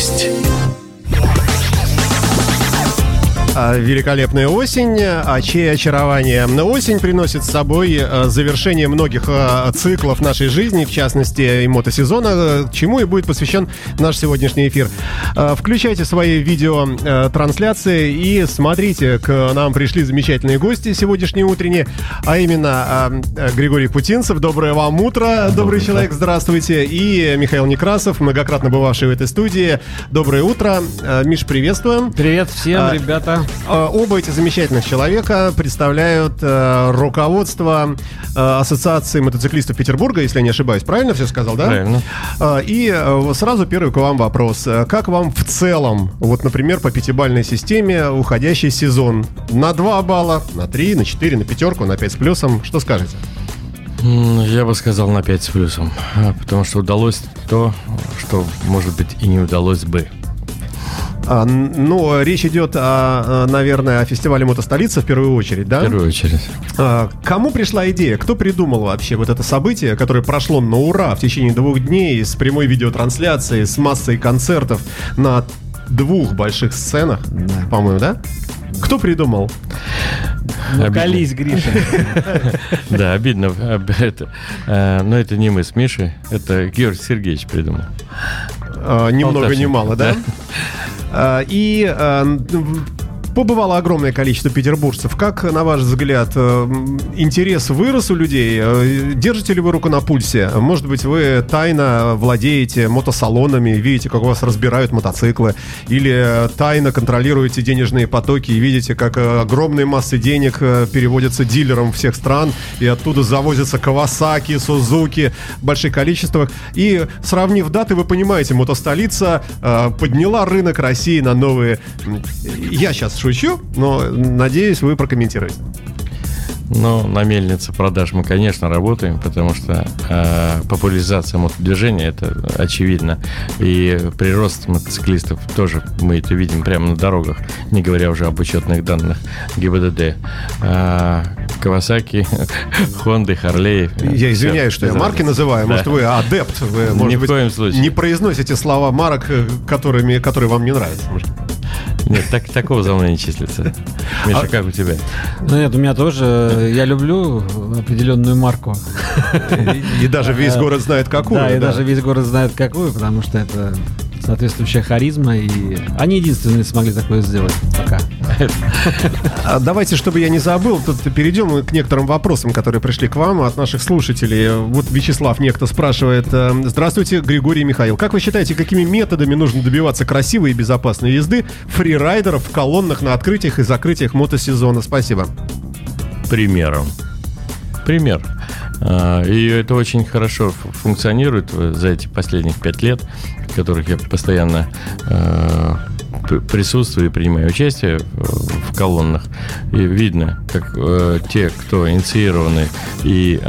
гость. Великолепная осень, а чье очарование? Осень приносит с собой а, завершение многих а, циклов нашей жизни, в частности и мотосезона, чему и будет посвящен наш сегодняшний эфир. Включайте свои видеотрансляции и смотрите, к нам пришли замечательные гости сегодняшние утренние, а именно Григорий Путинцев, доброе вам утро, добрый, добрый человек, здравствуйте, и Михаил Некрасов, многократно бывавший в этой студии, доброе утро, Миш, приветствуем. Привет всем, а, ребята. Э, оба эти замечательных человека представляют э, руководство э, Ассоциации мотоциклистов Петербурга, если я не ошибаюсь. Правильно все сказал, да? Правильно. И сразу первый к вам вопрос. Как вам в целом, вот, например, по пятибальной системе уходящий сезон? На 2 балла, на 3, на 4, на пятерку, на 5 с плюсом? Что скажете? Я бы сказал на 5 с плюсом, потому что удалось то, что, может быть, и не удалось бы. А, ну, речь идет, о, наверное, о фестивале мотостолица в первую очередь, да? В первую очередь. А, кому пришла идея? Кто придумал вообще вот это событие, которое прошло на ура в течение двух дней с прямой видеотрансляцией, с массой концертов на двух больших сценах, да. по-моему, да? Кто придумал? Колись, Гриша. Да, обидно. Э, но это не мы с Мишей, это Георгий Сергеевич придумал. А, ни много, ни мало, да? А, и а, побывало огромное количество петербуржцев. Как, на ваш взгляд, э, интерес вырос у людей? Э, держите ли вы руку на пульсе? Может быть, вы тайно владеете мотосалонами, видите, как у вас разбирают мотоциклы, или тайно контролируете денежные потоки и видите, как э, огромные массы денег переводятся дилерам всех стран, и оттуда завозятся Кавасаки, Сузуки больших количествах. И сравнив даты, вы понимаете, мотостолица подняла рынок России на новые... Я сейчас шучу, но надеюсь, вы прокомментируете. Ну, на мельнице продаж мы, конечно, работаем, потому что э, популяризация мотодвижения это очевидно. И прирост мотоциклистов тоже мы это видим прямо на дорогах, не говоря уже об учетных данных ГИБДД. Э, Кавасаки, Хонды, Харлей. Я извиняюсь, что я марки называю. Может, вы адепт. Вы, может Ни в коем случае. Не произносите слова марок, э, которыми, которые вам не нравятся. Может. Нет, так, такого за мной не числится. Миша, а, как у тебя? Ну нет, у меня тоже. Я люблю определенную марку. И, и даже весь город знает какую. Да, да, и даже весь город знает какую, потому что это соответствующая харизма, и они единственные смогли такое сделать пока. А давайте, чтобы я не забыл, тут перейдем к некоторым вопросам, которые пришли к вам от наших слушателей. Вот Вячеслав некто спрашивает. Э, Здравствуйте, Григорий и Михаил. Как вы считаете, какими методами нужно добиваться красивой и безопасной езды фрирайдеров в колоннах на открытиях и закрытиях мотосезона? Спасибо. Примером. Пример. А, и это очень хорошо функционирует за эти последних пять лет, в которых я постоянно а, присутствую и принимаю участие в колоннах. И видно, как э, те, кто инициированы и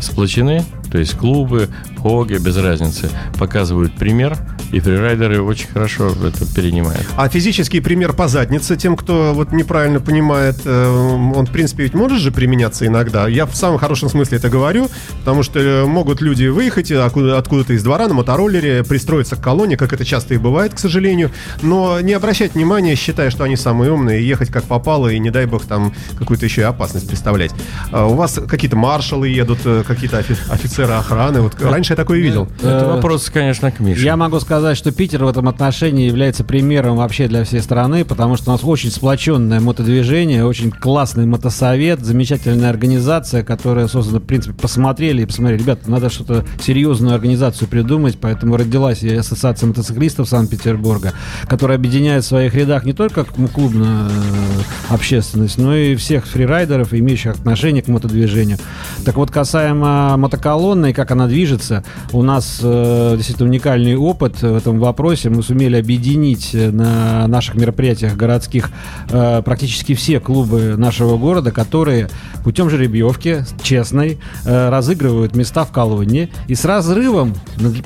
сплочены, то есть клубы, хоги, без разницы, показывают пример – и фрирайдеры очень хорошо это перенимают. А физический пример по заднице тем, кто вот неправильно понимает, э, он, в принципе, ведь может же применяться иногда. Я в самом хорошем смысле это говорю, потому что э, могут люди выехать откуда- откуда-то из двора на мотороллере, пристроиться к колонне, как это часто и бывает, к сожалению, но не обращать внимания, считая, что они самые умные, и ехать как попало, и не дай бог там какую-то еще и опасность представлять. А у вас какие-то маршалы едут, э, какие-то офицеры охраны. Вот раньше я такое видел. Это вопрос, конечно, к Мише. Я могу сказать, сказать, что Питер в этом отношении является примером вообще для всей страны, потому что у нас очень сплоченное мотодвижение, очень классный мотосовет, замечательная организация, которая создана, в принципе, посмотрели и посмотрели, ребята, надо что-то серьезную организацию придумать, поэтому родилась и Ассоциация мотоциклистов Санкт-Петербурга, которая объединяет в своих рядах не только клубную э, общественность, но и всех фрирайдеров, имеющих отношение к мотодвижению. Так вот, касаемо мотоколонны и как она движется, у нас э, действительно уникальный опыт в этом вопросе. Мы сумели объединить э, на наших мероприятиях городских э, практически все клубы нашего города, которые путем жеребьевки, честной, э, разыгрывают места в колонне и с разрывом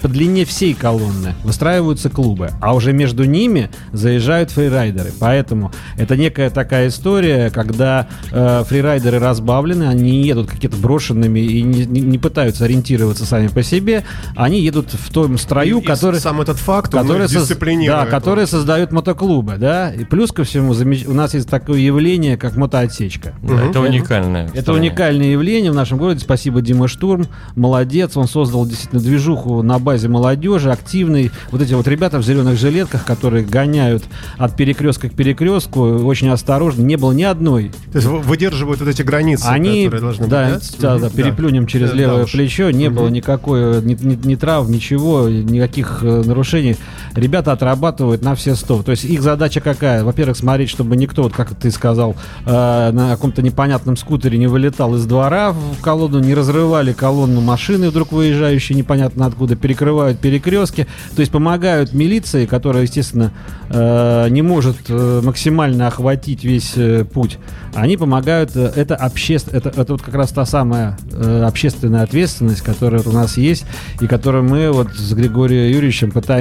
по длине всей колонны выстраиваются клубы, а уже между ними заезжают фрирайдеры. Поэтому это некая такая история, когда фрирайдеры разбавлены, они едут какие-то брошенными и не, не, не пытаются ориентироваться сами по себе, они едут в том строю, и, который... И сам этот этот факт которые, соз... да, которые создают мотоклубы, да, и плюс ко всему замеч... у нас есть такое явление, как мотоотсечка. Да, угу. Это уникальное. Это уникальное явление в нашем городе. Спасибо Дима Штурм, молодец, он создал действительно движуху на базе молодежи, активный. Вот эти вот ребята в зеленых жилетках, которые гоняют от перекрестка к перекрестку, очень осторожно, не было ни одной. То есть выдерживают вот эти границы, Они, которые должны да, быть, да? Да, да, переплюнем через да, левое да плечо, не угу. было никакой ни, ни, ни трав, ничего, никаких э, нарушений. Ребята отрабатывают на все сто. То есть их задача какая? Во-первых, смотреть, чтобы никто, вот как ты сказал, э, на каком-то непонятном скутере не вылетал из двора в колонну, не разрывали колонну машины, вдруг выезжающие непонятно откуда, перекрывают перекрестки. То есть помогают милиции, которая, естественно, э, не может э, максимально охватить весь э, путь. Они помогают, э, это общество, это, это вот как раз та самая э, общественная ответственность, которая у нас есть, и которую мы вот с Григорием Юрьевичем пытаемся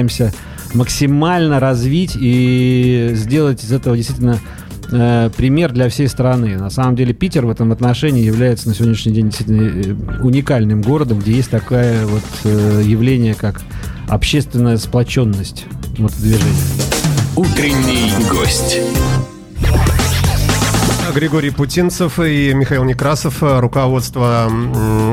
максимально развить и сделать из этого действительно э, пример для всей страны. На самом деле Питер в этом отношении является на сегодняшний день действительно э, уникальным городом, где есть такое вот э, явление, как общественная сплоченность мотодвижения. Утренний гость. Григорий Путинцев и Михаил Некрасов, руководство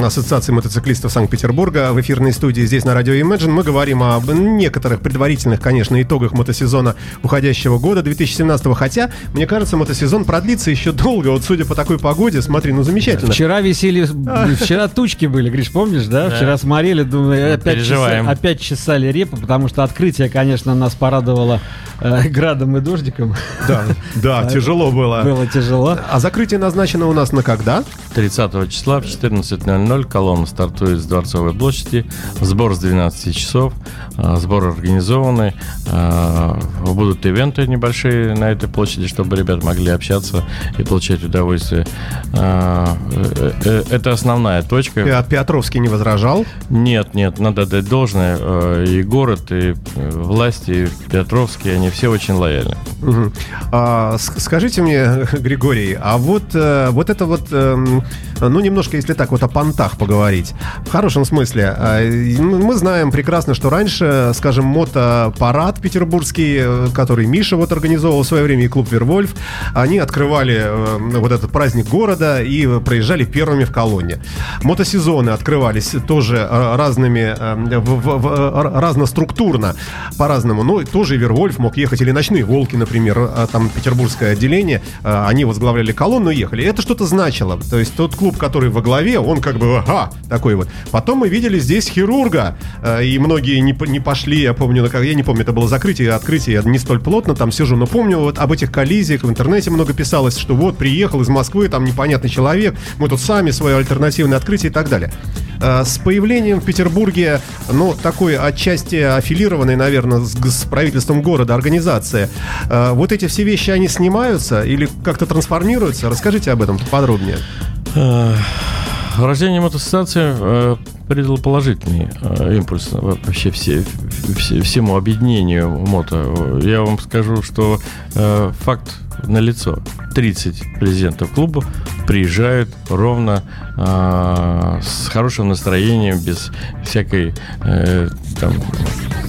Ассоциации мотоциклистов Санкт-Петербурга в эфирной студии здесь на радио Imagine. Мы говорим об некоторых предварительных, конечно, итогах мотосезона уходящего года 2017 хотя, мне кажется, мотосезон продлится еще долго. Вот судя по такой погоде, смотри, ну замечательно. Вчера висели, вчера тучки были, Гриш, помнишь, да? Вчера смотрели, думаю, опять, чесали, опять чесали репу, потому что открытие, конечно, нас порадовало э, градом и дождиком. Да, да, тяжело было. Было тяжело. А закрытие назначено у нас на когда? 30 числа в 14.00 колонна стартует с Дворцовой площади. Сбор с 12 часов. А, сбор организованный. А, будут ивенты небольшие на этой площади, чтобы ребят могли общаться и получать удовольствие. А, э, э, это основная точка. Петровский не возражал? Нет, нет, надо дать должное. И город, и э, власти, и Петровский, они все очень лояльны. Угу. А, скажите мне, Григорий, а вот, вот это вот, эм, ну, немножко, если так вот о понтах поговорить, в хорошем смысле. Мы знаем прекрасно, что раньше, скажем, мотопарад петербургский, который Миша вот организовал в свое время, и клуб Вервольф, они открывали вот этот праздник города и проезжали первыми в колонне. Мотосезоны открывались тоже разными, в, в, в, разноструктурно, по-разному. Но тоже Вервольф мог ехать, или Ночные Волки, например, там петербургское отделение, они возглавляли колонну и ехали. Это что-то значило. То есть тот клуб, который во главе, он как бы, ага, такой вот. Потом мы видели здесь хирурга, и многие не, не пошли, я помню, я не помню, это было закрытие, открытие, я не столь плотно там сижу, но помню вот об этих коллизиях в интернете много писалось, что вот приехал из Москвы, там непонятный человек, мы тут сами свое альтернативное открытие и так далее. С появлением в Петербурге, ну, такой отчасти аффилированной, наверное, с, с правительством города организации, вот эти все вещи, они снимаются или как-то трансформируются? Расскажите об этом подробнее. Uh. Рождение мотостанции э, придало положительный э, импульс вообще все, все, всему объединению мото. Я вам скажу, что э, факт налицо. 30 президентов клуба приезжают ровно э, с хорошим настроением, без всякой э, там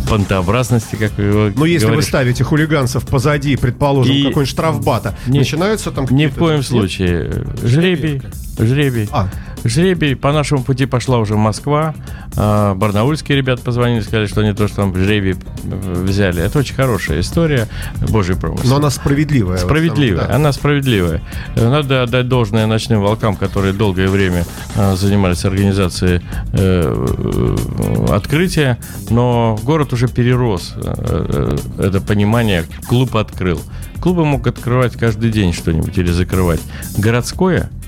понтообразности, как вы его Ну, если говоришь. вы ставите хулиганцев позади, предположим, какой-нибудь штрафбата, не, начинаются там Ни в коем случае. Жребий. Жребий. А. Жребий. По нашему пути пошла уже Москва. А, барнаульские ребята позвонили, сказали, что они тоже там жребий взяли. Это очень хорошая история. Божий промысел. Но она справедливая. Справедливая. Да. Она справедливая. Надо отдать должное ночным волкам, которые долгое время а, занимались организацией э, э, открытия. Но город уже перерос э, это понимание. Клуб открыл. Клубы могут открывать каждый день что-нибудь или закрывать. Городское –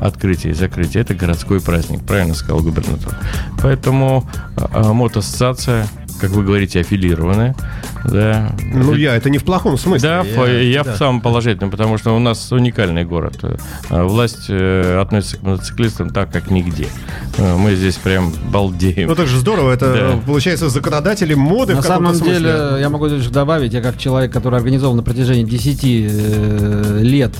открытие и закрытие. Это городской праздник, правильно сказал губернатор. Поэтому а, мотоассоциация, как вы говорите, аффилированная, да. Ну, я, это не в плохом смысле. Да, я, я да. в самом положительном, потому что у нас уникальный город. А власть э, относится к мотоциклистам так, как нигде. Э, мы здесь прям балдеем. Ну, так же здорово. Это, да. получается, законодатели моды На самом деле, я могу добавить, я как человек, который организовал на протяжении 10 э, лет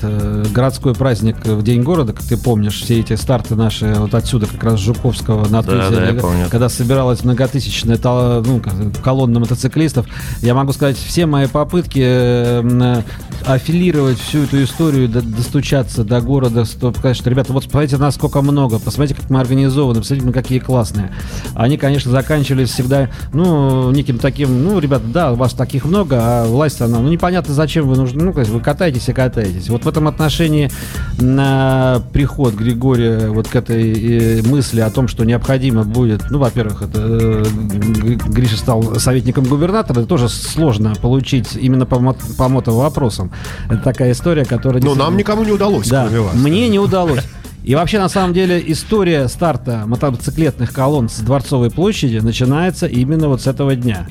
городской праздник в День города, как ты помнишь, все эти старты наши вот отсюда, как раз Жуковского на да, да, когда собиралась многотысячная ну, колонна мотоциклистов. Я могу сказать, все мои попытки э, аффилировать всю эту историю, достучаться до города, сказать, что, ребята, вот посмотрите, нас сколько много, посмотрите, как мы организованы, посмотрите, какие классные. Они, конечно, заканчивались всегда, ну, неким таким, ну, ребята, да, у вас таких много, а власть, она, ну, непонятно, зачем вы нужны, ну, вы катаетесь и катаетесь. Вот в этом отношении на приход Григория вот к этой э, мысли о том, что необходимо будет, ну, во-первых, это э, Гриша стал советником губернатора, это тоже сложно получить именно по, по мотовопросам. Это такая история, которая... Но нам никому не удалось, да, кроме вас. Мне не удалось. И вообще, на самом деле, история старта мотоциклетных колонн с Дворцовой площади начинается именно вот с этого дня.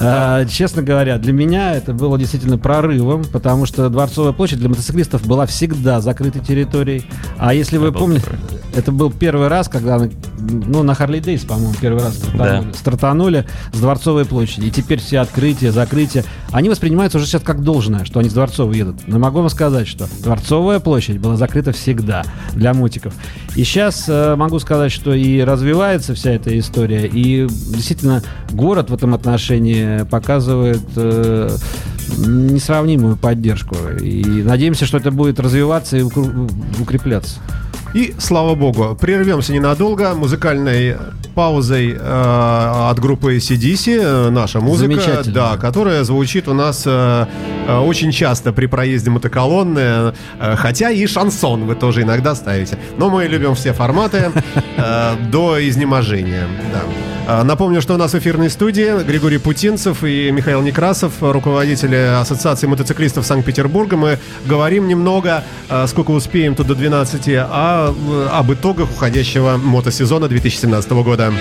А, честно говоря, для меня это было действительно прорывом, потому что Дворцовая площадь для мотоциклистов была всегда закрытой территорией. А если вы помните, это был первый раз, когда ну, на Харли Дейс, по-моему, первый раз стартанули, да. стартанули с Дворцовой площади. И теперь все открытия, закрытия, они воспринимаются уже сейчас как должное, что они с Дворцовой едут. Но могу вам сказать, что Дворцовая площадь была закрыта всегда для мотиков. И сейчас э, могу сказать, что и развивается вся эта история, и действительно город в этом отношении показывает э, несравнимую поддержку. И надеемся, что это будет развиваться и укрепляться. И, слава богу, прервемся ненадолго музыкальной паузой э, от группы CDC, э, наша музыка, да, которая звучит у нас э, э, очень часто при проезде мотоколонны, э, хотя и шансон вы тоже иногда ставите. Но мы любим все форматы э, до изнеможения. Да. А, напомню, что у нас в эфирной студии Григорий Путинцев и Михаил Некрасов, руководители Ассоциации мотоциклистов Санкт-Петербурга. Мы говорим немного, сколько успеем тут до 12, а, об итогах уходящего мотосезона 2017 года.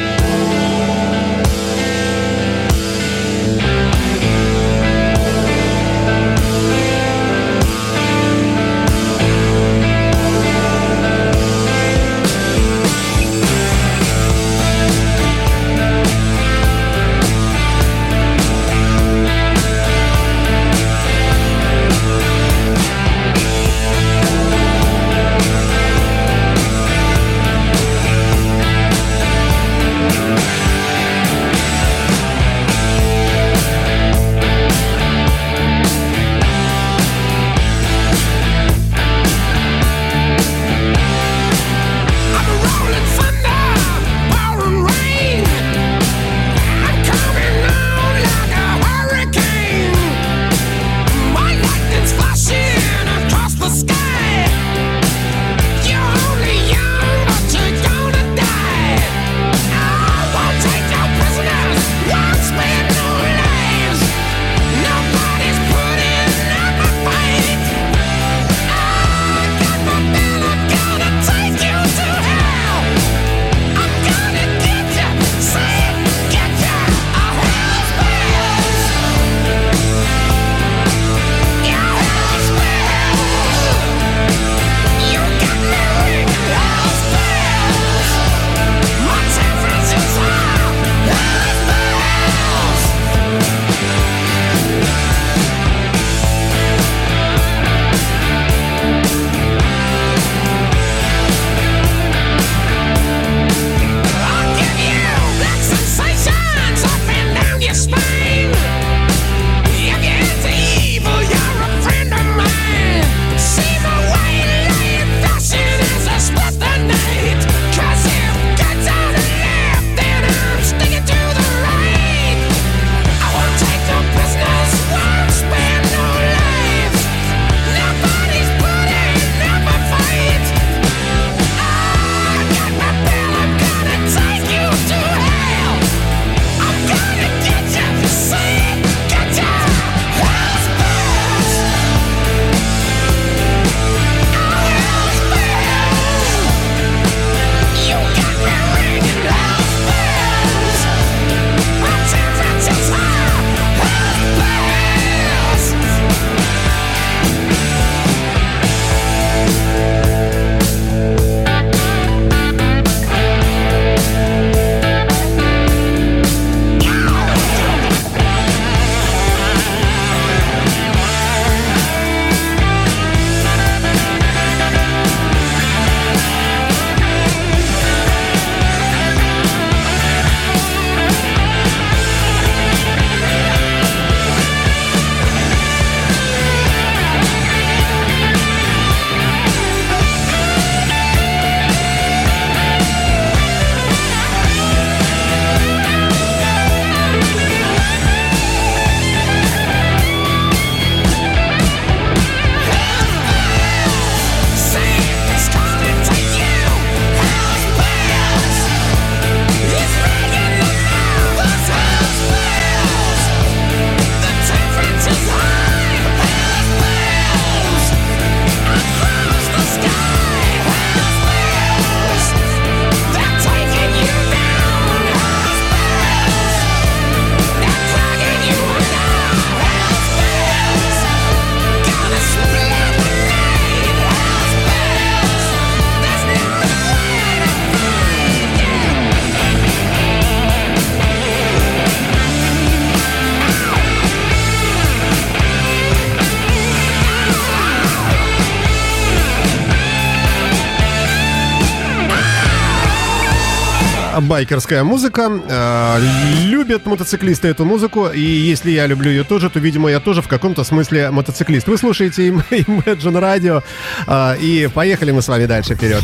Байкерская музыка. Э, любят мотоциклисты эту музыку, и если я люблю ее тоже, то, видимо, я тоже в каком-то смысле мотоциклист. Вы слушаете Imagine Radio, э, и поехали мы с вами дальше вперед.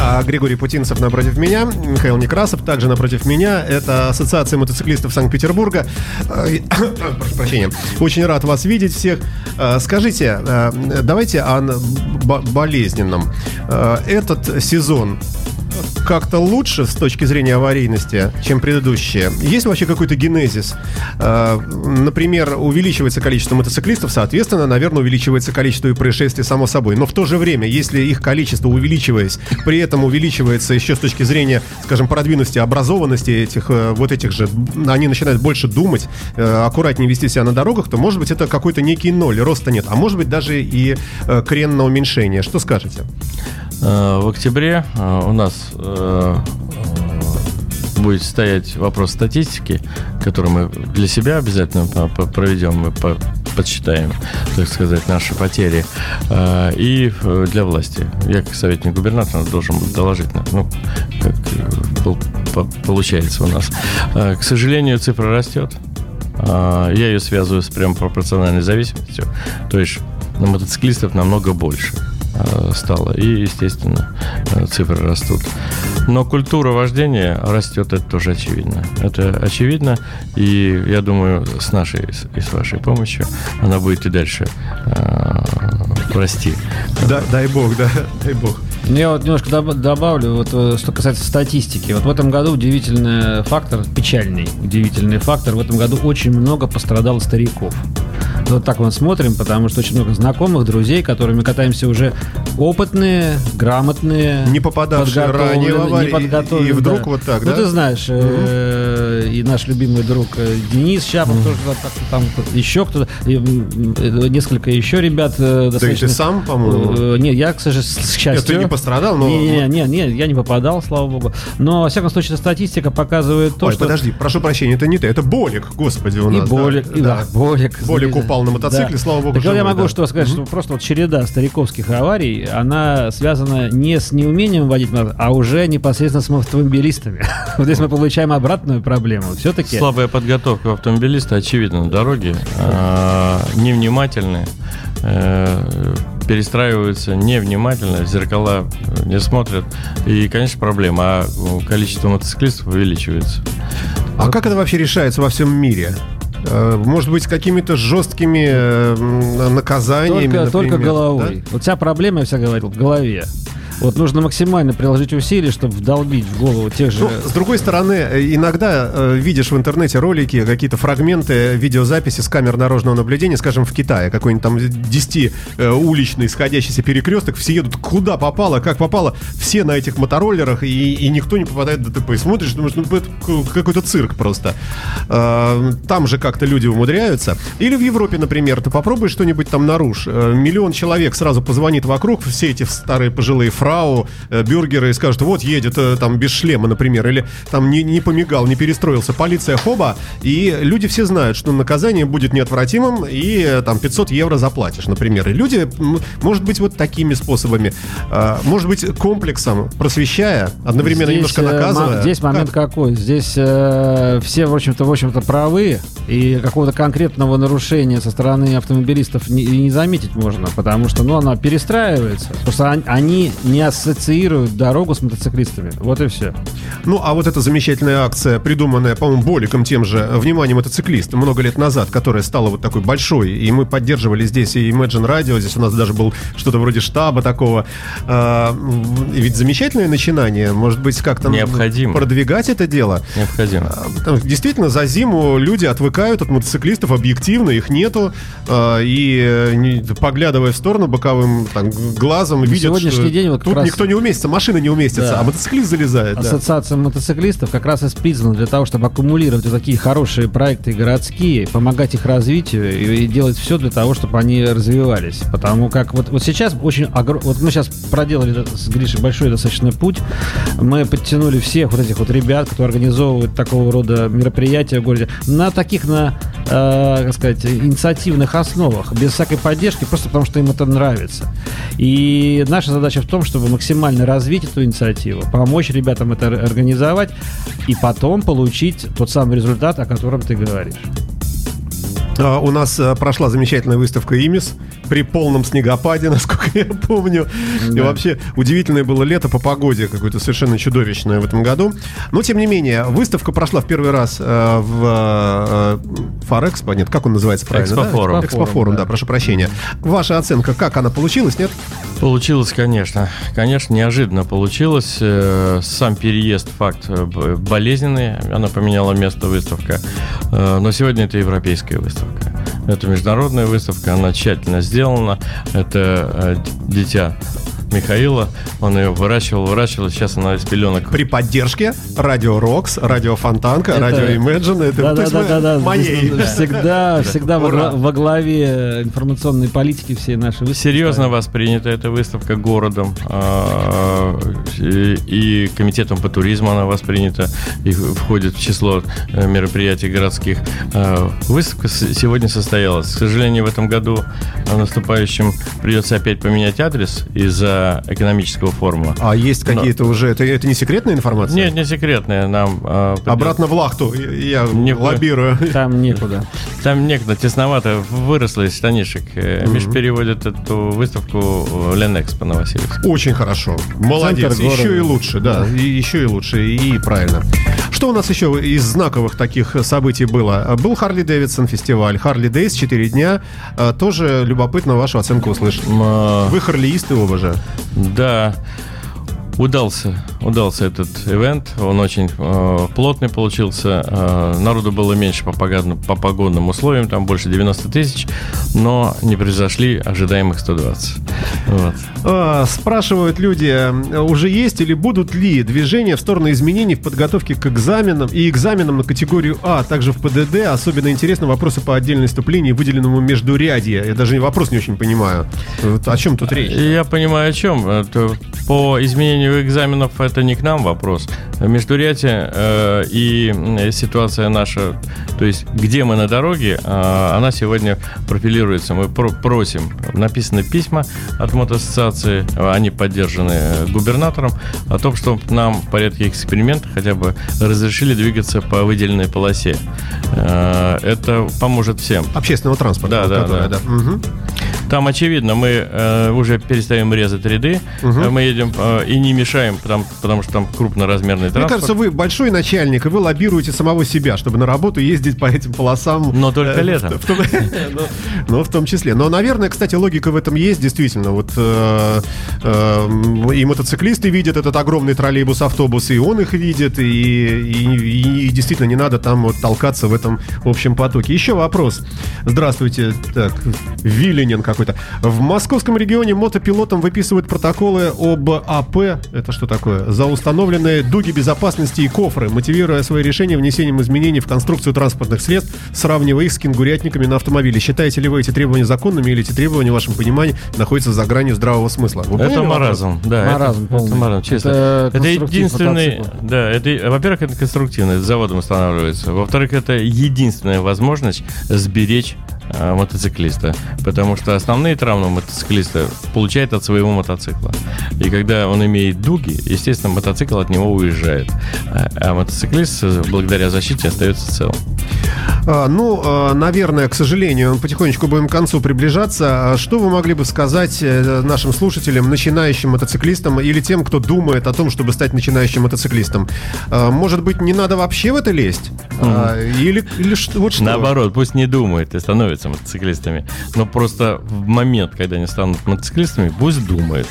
А Григорий Путинцев напротив меня, Михаил Некрасов также напротив меня. Это Ассоциация мотоциклистов Санкт-Петербурга. Э, прошу прощения. Очень рад вас видеть всех. Скажите, давайте о болезненном. Этот сезон как-то лучше с точки зрения аварийности, чем предыдущие? Есть вообще какой-то генезис? Э, например, увеличивается количество мотоциклистов, соответственно, наверное, увеличивается количество и происшествий само собой. Но в то же время, если их количество увеличиваясь, при этом увеличивается еще с точки зрения, скажем, продвинутости, образованности этих э, вот этих же, они начинают больше думать, э, аккуратнее вести себя на дорогах, то, может быть, это какой-то некий ноль, роста нет. А может быть, даже и крен на уменьшение. Что скажете? В октябре у нас Э, будет стоять вопрос статистики, который мы для себя обязательно проведем, мы подсчитаем, так сказать, наши потери. Э, и э, для власти. Я, как советник губернатора, должен доложить, ну, как получается у нас. К сожалению, цифра растет. Я ее связываю с прям пропорциональной зависимостью. То есть на мотоциклистов намного больше. Э, стало. И, естественно, э, цифры растут. Но культура вождения растет, это тоже очевидно. Это очевидно, и я думаю, с нашей и с вашей помощью она будет и дальше э, расти. Да, дай бог, да, дай бог. Я вот немножко добавлю, вот что касается статистики. Вот в этом году удивительный фактор, печальный удивительный фактор, в этом году очень много пострадало стариков. Вот так мы смотрим, потому что очень много знакомых, друзей, которыми катаемся уже опытные, грамотные, не попадавшие ранее в аварии, и, и вдруг да. вот так, ну, да? Ну, ты знаешь, угу. э, и наш любимый друг э, Денис Щапов, угу. тоже там еще кто-то, несколько еще ребят э, достаточно... Да и ты сам, по-моему? Э, нет, я, к сожалению. Нет, ты не пострадал, но... Не, не, не, я не попадал, слава богу. Но, во всяком случае, статистика показывает то, Ой, что... подожди, прошу прощения, это не ты, это Болик, господи, у нас. И Болик, да, и, да, Болик. Болик упал на мотоцикле, да. слава богу, Так живой, я могу да. что сказать, mm-hmm. что просто вот череда стариковских аварий, она связана не с неумением водить, а уже непосредственно с автомобилистами. вот здесь мы получаем обратную проблему. Все-таки... Слабая подготовка автомобилиста, очевидно, на дороге, а, невнимательные, э, перестраиваются невнимательно, зеркала не смотрят. И, конечно, проблема. А количество мотоциклистов увеличивается. А вот. как это вообще решается во всем мире? Э, может быть, с какими-то жесткими э, наказаниями. Только, например, только головой. Да? Вот вся проблема, я всегда говорил, в голове. Вот нужно максимально приложить усилия, чтобы вдолбить в голову тех же... Ну, с другой стороны, иногда э, видишь в интернете ролики, какие-то фрагменты видеозаписи с камер наружного наблюдения, скажем, в Китае, какой-нибудь там 10-уличный э, сходящийся перекресток, все едут куда попало, как попало, все на этих мотороллерах, и, и никто не попадает в ДТП. И смотришь, думаешь, ну это какой-то цирк просто. Э, там же как-то люди умудряются. Или в Европе, например, ты попробуй что-нибудь там нарушь. Э, миллион человек сразу позвонит вокруг, все эти старые пожилые фрау, э, бюргеры и скажут, вот едет э, там без шлема, например, или там не, не помигал, не перестроился, полиция хоба, и люди все знают, что наказание будет неотвратимым, и э, там 500 евро заплатишь, например. И люди, может быть, вот такими способами, может быть, комплексом просвещая, одновременно здесь, немножко наказывая. Здесь момент как? какой? Здесь э, все, в общем-то, в общем-то, правы, и какого-то конкретного нарушения со стороны автомобилистов не, не заметить можно, потому что, ну, она перестраивается. Просто они не ассоциируют дорогу с мотоциклистами. Вот и все. Ну, а вот эта замечательная акция, придуманная, по-моему, Боликом тем же, «Внимание, мотоциклист», много лет назад, которая стала вот такой большой, и мы поддерживали здесь и Imagine Radio, здесь у нас даже был что-то вроде штаба такого. А, ведь замечательное начинание, может быть, как-то Необходимо. продвигать это дело. Необходимо. А, действительно, за зиму люди отвыкают от мотоциклистов объективно, их нету, а, и поглядывая в сторону боковым там, глазом, видят, сегодняшний день вот Тут раз... никто не уместится, машина не уместится, да. а мотоциклист залезает. Ассоциация да. мотоциклистов как раз и призвана для того, чтобы аккумулировать вот такие хорошие проекты городские, помогать их развитию и, и делать все для того, чтобы они развивались. Потому как вот, вот сейчас очень огром... Вот мы сейчас проделали с Гришей большой достаточно путь. Мы подтянули всех вот этих вот ребят, кто организовывает такого рода мероприятия в городе. На таких, на э, как сказать, инициативных основах, без всякой поддержки, просто потому что им это нравится. И наша задача в том, чтобы максимально развить эту инициативу, помочь ребятам это организовать и потом получить тот самый результат, о котором ты говоришь. А, у нас а, прошла замечательная выставка «Имис» при полном снегопаде, насколько я помню. Да. И вообще удивительное было лето по погоде, какое-то совершенно чудовищное в этом году. Но, тем не менее, выставка прошла в первый раз э, в э, Фарэкспо, нет, как он называется правильно? Экспофорум. Да? Экспофорум, да. да, прошу прощения. Ваша оценка, как она получилась, нет? Получилось, конечно. Конечно, неожиданно получилось. Э, сам переезд, факт болезненный. Она поменяла место выставка. Но сегодня это европейская выставка. Это международная выставка, она тщательно сделана. Это э, дитя Михаила. Он ее выращивал, выращивал. Сейчас она из пеленок. При поддержке Радио Рокс, Радио Фонтанка, это... Радио Imagine. Это да, да, да, да, да. моей. Всегда, всегда во, во главе информационной политики всей нашей выставки. Серьезно воспринята эта выставка городом а, и комитетом по туризму она воспринята и входит в число э, мероприятий городских. А, выставка сегодня состоялась. К сожалению, в этом году наступающим придется опять поменять адрес из-за экономического форума. А есть какие-то Но... уже... Это, это не секретная информация? Нет, не секретная. Нам, э, Обратно в Лахту я не лоббирую. Там некуда. Там некуда, тесновато. Выросло из штанишек. Mm-hmm. Миш переводит эту выставку Ленэкспо на Васильевск. Очень хорошо. Молодец. Еще и лучше, да. И еще и лучше. И правильно. Что у нас еще из знаковых таких событий было? Был Харли Дэвидсон фестиваль. Харли Дейс, 4 дня. Э, тоже любопытно вашу оценку услышать. А. Вы харлиисты оба же. Да, удался, удался этот ивент. Он очень э, плотный получился. Э, народу было меньше по, погодным, по погодным условиям, там больше 90 тысяч, но не произошли ожидаемых 120. Вот. А, спрашивают люди, э, уже есть или будут ли движения в сторону изменений в подготовке к экзаменам и экзаменам на категорию А, а также в ПДД. Особенно интересны вопросы по отдельной ступлении, выделенному междурядье. Я даже вопрос не очень понимаю. Вот о чем тут речь? Я понимаю, о чем. По изменению экзаменов это не к нам вопрос. Междурядье э, и ситуация наша, то есть где мы на дороге, э, она сегодня профилируется. Мы про просим, написаны письма от мотоассоциации, они поддержаны э, губернатором, о том, что нам в порядке эксперимента хотя бы разрешили двигаться по выделенной полосе. Э, это поможет всем. Общественного транспорта. Да, да, которая, да. да. Угу. Там, очевидно, мы э, уже перестаем резать ряды, угу. мы едем э, и не мешаем, потому, потому что там крупноразмерный транспорт. Мне кажется, вы большой начальник, и вы лоббируете самого себя, чтобы на работу ездить по этим полосам. Но только э, летом. Ну, в том числе. Но, наверное, кстати, логика в этом есть, действительно. Вот э, э, и мотоциклисты видят этот огромный троллейбус-автобус, и он их видит, и действительно не надо там вот толкаться в этом общем потоке. Еще вопрос. Здравствуйте. Так, Виленин какой-то. В московском регионе мотопилотам выписывают протоколы об АП, это что такое, за установленные дуги безопасности и кофры, мотивируя свои решения внесением изменений в конструкцию транспортных средств, сравнивая их с кенгурятниками на автомобиле. Считаете ли вы эти требования законными или эти требования, в вашем понимании, находятся за гранью здравого смысла? Вы это маразм, да. Маразм, это, это маразм, честно. Это, это единственный, да, это, во-первых, это конструктивно, заводом устанавливается. Во-вторых, это единственная возможность сберечь мотоциклиста, потому что основные травмы мотоциклиста получает от своего мотоцикла. И когда он имеет дуги, естественно, мотоцикл от него уезжает, а, а мотоциклист благодаря защите остается целым. А, ну, а, наверное, к сожалению, потихонечку будем к концу приближаться. А что вы могли бы сказать э, нашим слушателям, начинающим мотоциклистам или тем, кто думает о том, чтобы стать начинающим мотоциклистом? Может быть, не надо вообще в это лезть? Mm. Или, или вот что? Наоборот, пусть не думает и становятся мотоциклистами. Но просто в момент, когда они станут мотоциклистами, пусть думают.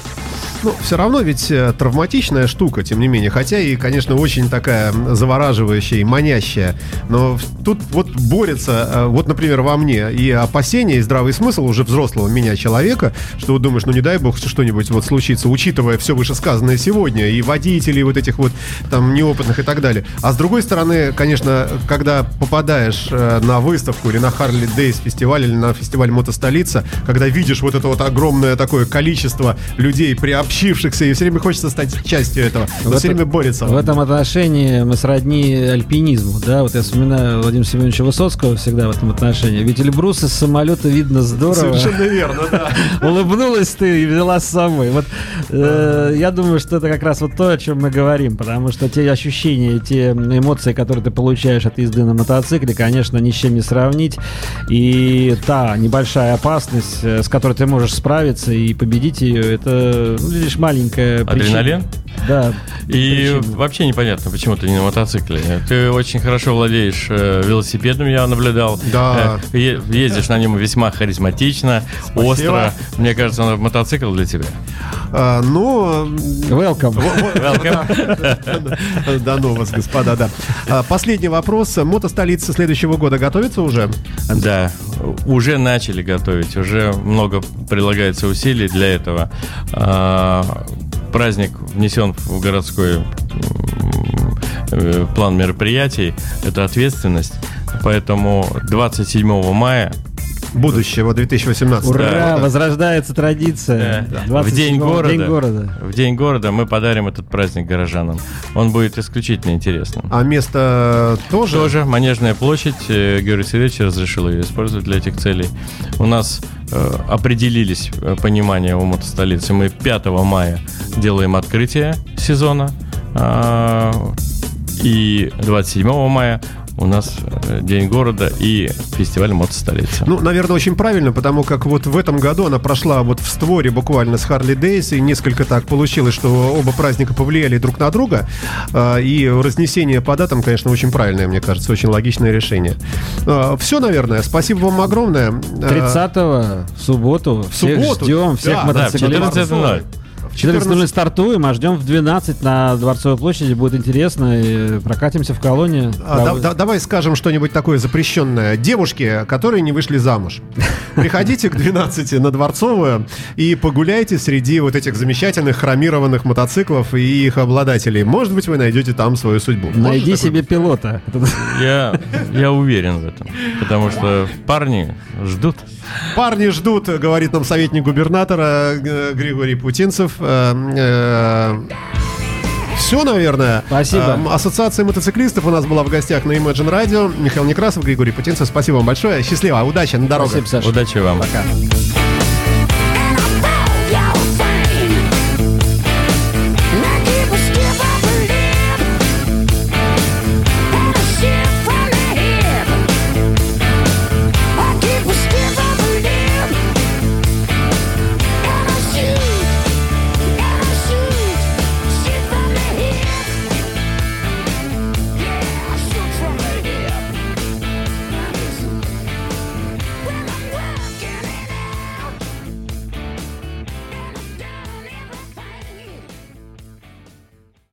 Ну, все равно ведь э, травматичная штука, тем не менее. Хотя и, конечно, очень такая завораживающая и манящая. Но тут вот борется, э, вот, например, во мне и опасения, и здравый смысл уже взрослого меня человека, что вот думаешь, ну не дай бог что-нибудь вот случится, учитывая все вышесказанное сегодня, и водителей вот этих вот там неопытных и так далее. А с другой стороны, конечно, когда попадаешь э, на выставку или на Харли Дейс фестиваль или на фестиваль Мотостолица, когда видишь вот это вот огромное такое количество людей приобщившихся, и все время хочется стать частью этого. Но все время борется. В этом отношении мы сродни альпинизму, да, вот я вспоминаю Владимира Семеновича Высоцкого всегда в этом отношении. Ведь Эльбрус из самолета видно здорово. Совершенно верно, да. Улыбнулась ты и взяла с собой. Вот э, я думаю, что это как раз вот то, о чем мы говорим, потому что те ощущения, те эмоции, которые ты получаешь от езды на мотоцикле, конечно, ни с чем не сравнить. И та небольшая опасность, э, с которой ты можешь справиться и победить ее, это ну, лишь маленькая причина. Адреналин? Да. И вообще непонятно, почему ты не на мотоцикле. Ты очень хорошо владеешь э, велосипедом, я наблюдал. Да. Э, е- ездишь на нем весьма харизматично, остро. Мне кажется, он мотоцикл для тебя. А, ну, Welcome. да ну вас, господа, да. А, Последний вопрос. Мотостолица следующего года готовится уже? Да, уже начали готовить, уже много прилагается усилий для этого. А, Праздник внесен в городской план мероприятий. Это ответственность. Поэтому 27 мая Будущего 2018 Ура, Да. возрождается традиция. Да. В день 27-го города. День города. В день города мы подарим этот праздник горожанам. Он будет исключительно интересным. А место тоже? Тоже Манежная площадь. э, Георгий Сергеевич разрешил ее использовать для этих целей. У нас э, определились э, понимание у мотостолицы. Мы 5 мая делаем открытие сезона. А, И 27 мая у нас э, День города и фестиваль мотостолицы. Ну, наверное, очень правильно, потому как вот в этом году она прошла вот в створе буквально с Харли Дейс, и несколько так получилось, что оба праздника повлияли друг на друга, А, и разнесение по датам, конечно, очень правильное, мне кажется, очень логичное решение. Все, наверное, спасибо вам огромное. А, 30 в субботу. Всех субботу? ждем, всех Да, Да, в мотоциклистов. 14.00. В 14.00 стартуем, а ждем в 12 на Дворцовой площади. Будет интересно. И прокатимся в колонии. А, да- да- давай скажем что-нибудь такое запрещенное. Девушки, которые не вышли замуж. Приходите к 12 на Дворцовую и погуляйте среди вот этих замечательных хромированных мотоциклов и их обладателей. Может быть, вы найдете там свою судьбу. Найди себе пилота. Я, я уверен в этом. Потому что парни ждут. Парни ждут, говорит нам советник губернатора э, Григорий Путинцев. Все, наверное. Спасибо. Э, Ассоциация мотоциклистов у нас была в гостях на Imagine Radio. Михаил Некрасов, Григорий Путинцев. Спасибо вам большое. Счастливо, удачи на дорогах. Спасибо, Саша. Удачи вам. Пока.